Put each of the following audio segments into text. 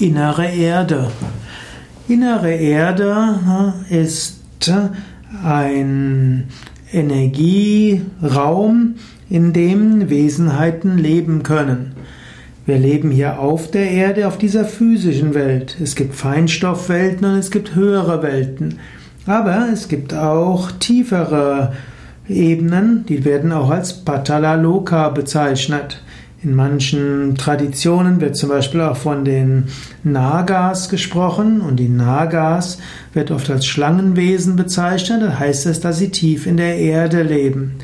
Innere Erde. Innere Erde ist ein Energieraum, in dem Wesenheiten leben können. Wir leben hier auf der Erde, auf dieser physischen Welt. Es gibt Feinstoffwelten und es gibt höhere Welten. Aber es gibt auch tiefere Ebenen, die werden auch als Patala Loka bezeichnet. In manchen Traditionen wird zum Beispiel auch von den Nagas gesprochen und die Nagas wird oft als Schlangenwesen bezeichnet. Das heißt es, dass sie tief in der Erde leben.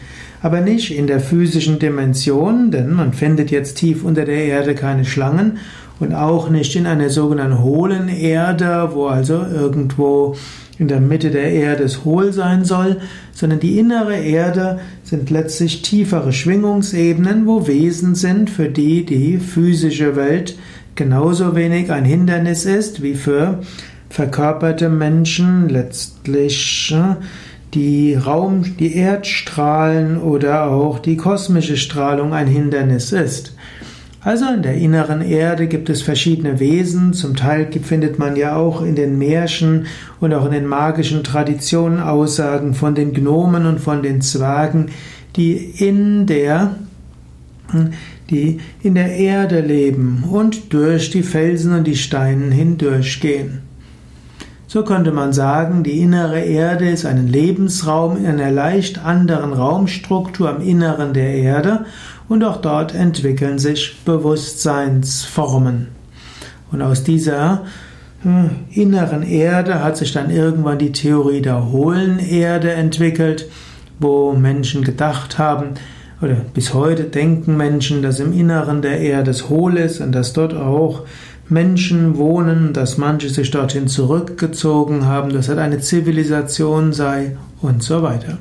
Aber nicht in der physischen Dimension, denn man findet jetzt tief unter der Erde keine Schlangen und auch nicht in einer sogenannten hohlen Erde, wo also irgendwo in der Mitte der Erde es hohl sein soll, sondern die innere Erde sind letztlich tiefere Schwingungsebenen, wo Wesen sind, für die die physische Welt genauso wenig ein Hindernis ist wie für verkörperte Menschen letztlich äh, die Raum, die Erdstrahlen oder auch die kosmische Strahlung ein Hindernis ist. Also in der inneren Erde gibt es verschiedene Wesen, zum Teil findet man ja auch in den Märchen und auch in den magischen Traditionen Aussagen von den Gnomen und von den Zwergen, die in der die in der Erde leben und durch die Felsen und die Steine hindurchgehen. So könnte man sagen, die innere Erde ist ein Lebensraum in einer leicht anderen Raumstruktur am Inneren der Erde und auch dort entwickeln sich Bewusstseinsformen. Und aus dieser äh, inneren Erde hat sich dann irgendwann die Theorie der hohlen Erde entwickelt, wo Menschen gedacht haben, oder bis heute denken Menschen, dass im Inneren der Erde es hohl ist und dass dort auch Menschen wohnen, dass manche sich dorthin zurückgezogen haben, dass es eine Zivilisation sei und so weiter.